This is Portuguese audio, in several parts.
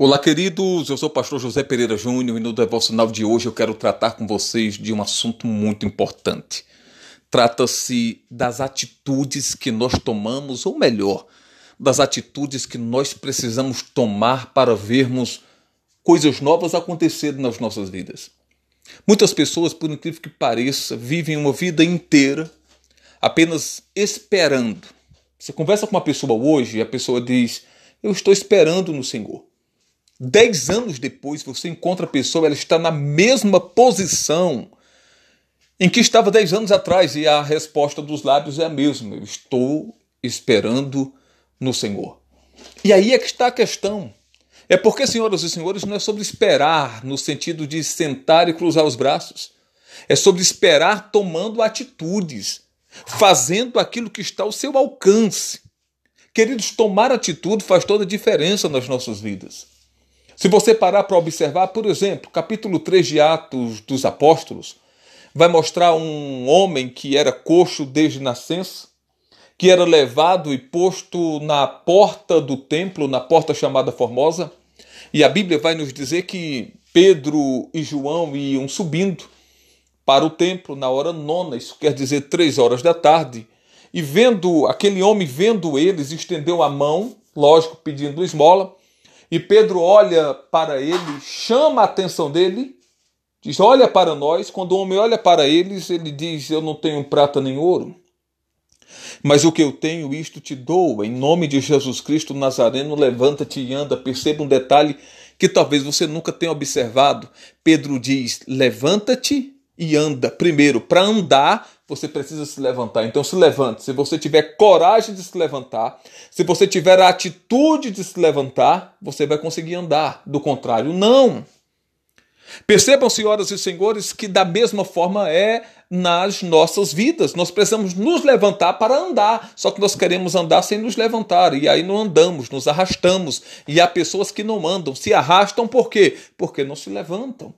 Olá, queridos. Eu sou o pastor José Pereira Júnior e no devocional de hoje eu quero tratar com vocês de um assunto muito importante. Trata-se das atitudes que nós tomamos, ou melhor, das atitudes que nós precisamos tomar para vermos coisas novas acontecerem nas nossas vidas. Muitas pessoas, por incrível que pareça, vivem uma vida inteira apenas esperando. Você conversa com uma pessoa hoje e a pessoa diz: Eu estou esperando no Senhor. Dez anos depois, você encontra a pessoa, ela está na mesma posição em que estava dez anos atrás, e a resposta dos lábios é a mesma: Eu estou esperando no Senhor. E aí é que está a questão. É porque, senhoras e senhores, não é sobre esperar no sentido de sentar e cruzar os braços. É sobre esperar tomando atitudes, fazendo aquilo que está ao seu alcance. Queridos, tomar atitude faz toda a diferença nas nossas vidas. Se você parar para observar, por exemplo, capítulo 3 de Atos dos Apóstolos, vai mostrar um homem que era coxo desde nascença, que era levado e posto na porta do templo, na porta chamada Formosa, e a Bíblia vai nos dizer que Pedro e João iam subindo para o templo na hora nona, isso quer dizer três horas da tarde, e vendo aquele homem, vendo eles, estendeu a mão, lógico, pedindo esmola, e Pedro olha para ele, chama a atenção dele, diz: Olha para nós. Quando o homem olha para eles, ele diz: Eu não tenho prata nem ouro. Mas o que eu tenho, isto te dou. Em nome de Jesus Cristo Nazareno, levanta-te e anda. Perceba um detalhe que talvez você nunca tenha observado. Pedro diz: Levanta-te e anda. Primeiro, para andar, você precisa se levantar. Então se levante. Se você tiver coragem de se levantar, se você tiver a atitude de se levantar, você vai conseguir andar. Do contrário, não. Percebam, senhoras e senhores, que da mesma forma é nas nossas vidas. Nós precisamos nos levantar para andar, só que nós queremos andar sem nos levantar, e aí não andamos, nos arrastamos. E há pessoas que não andam, se arrastam por quê? Porque não se levantam.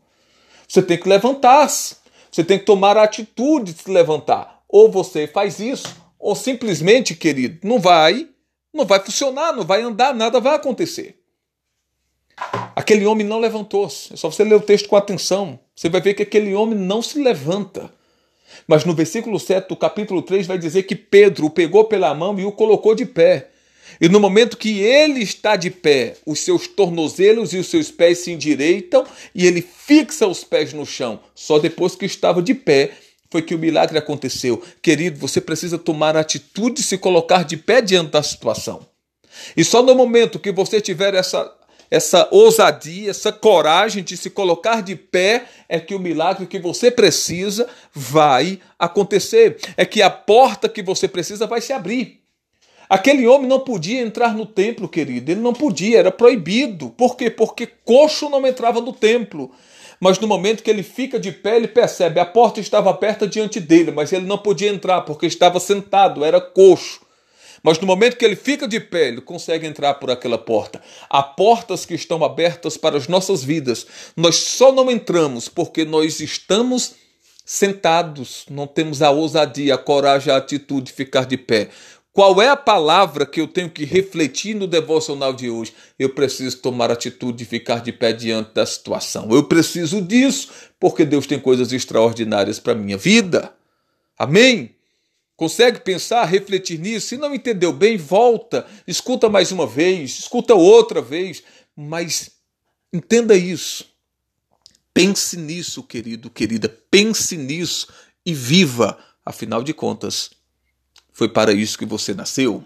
Você tem que levantar-se. Você tem que tomar a atitude de se levantar. Ou você faz isso, ou simplesmente, querido, não vai, não vai funcionar, não vai andar, nada vai acontecer. Aquele homem não levantou-se. É só você ler o texto com atenção. Você vai ver que aquele homem não se levanta. Mas no versículo 7 do capítulo 3 vai dizer que Pedro o pegou pela mão e o colocou de pé. E no momento que ele está de pé, os seus tornozelos e os seus pés se endireitam e ele fixa os pés no chão. Só depois que estava de pé foi que o milagre aconteceu. Querido, você precisa tomar atitude de se colocar de pé diante da situação. E só no momento que você tiver essa essa ousadia, essa coragem de se colocar de pé, é que o milagre que você precisa vai acontecer. É que a porta que você precisa vai se abrir. Aquele homem não podia entrar no templo, querido. Ele não podia, era proibido. Por quê? Porque coxo não entrava no templo. Mas no momento que ele fica de pé, ele percebe a porta estava aberta diante dele, mas ele não podia entrar porque estava sentado, era coxo. Mas no momento que ele fica de pé, ele consegue entrar por aquela porta. Há portas que estão abertas para as nossas vidas. Nós só não entramos porque nós estamos sentados, não temos a ousadia, a coragem, a atitude de ficar de pé. Qual é a palavra que eu tenho que refletir no devocional de hoje? Eu preciso tomar atitude de ficar de pé diante da situação. Eu preciso disso, porque Deus tem coisas extraordinárias para minha vida. Amém? Consegue pensar, refletir nisso? Se não entendeu bem, volta, escuta mais uma vez, escuta outra vez, mas entenda isso. Pense nisso, querido, querida, pense nisso e viva. Afinal de contas, foi para isso que você nasceu?